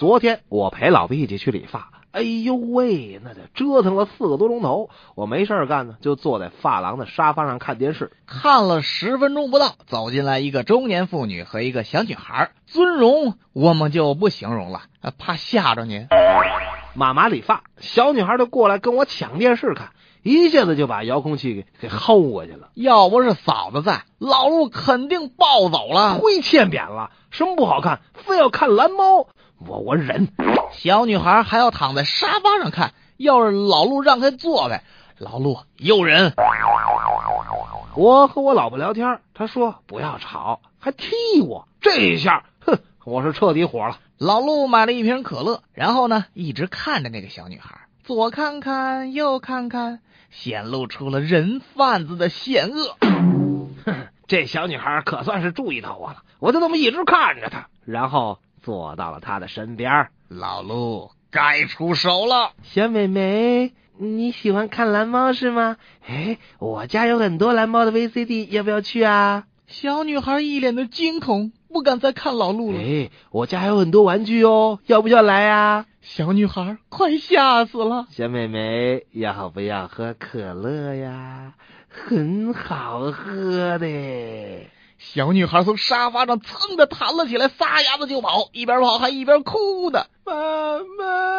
昨天我陪老毕一起去理发，哎呦喂，那得折腾了四个多钟头。我没事干呢，就坐在发廊的沙发上看电视。看了十分钟不到，走进来一个中年妇女和一个小女孩，尊容我们就不形容了，怕吓着您。妈妈理发，小女孩就过来跟我抢电视看，一下子就把遥控器给给薅过去了。要不是嫂子在，老陆肯定暴走了。亏欠扁了，什么不好看，非要看蓝猫，我我忍。小女孩还要躺在沙发上看，要是老陆让开坐呗，老陆又忍。我和我老婆聊天，她说不要吵，还踢我，这一下，哼，我是彻底火了。老陆买了一瓶可乐，然后呢，一直看着那个小女孩，左看看，右看看，显露出了人贩子的险恶。哼，这小女孩可算是注意到我了，我就这么一直看着她，然后坐到了他的身边。老陆该出手了，小美眉，你喜欢看蓝猫是吗？哎，我家有很多蓝猫的 VCD，要不要去啊？小女孩一脸的惊恐。不敢再看老陆了。哎，我家还有很多玩具哦，要不要来啊？小女孩快吓死了。小美眉，要不要喝可乐呀？很好喝的。小女孩从沙发上蹭的弹了起来，撒丫子就跑，一边跑还一边哭呢。妈妈，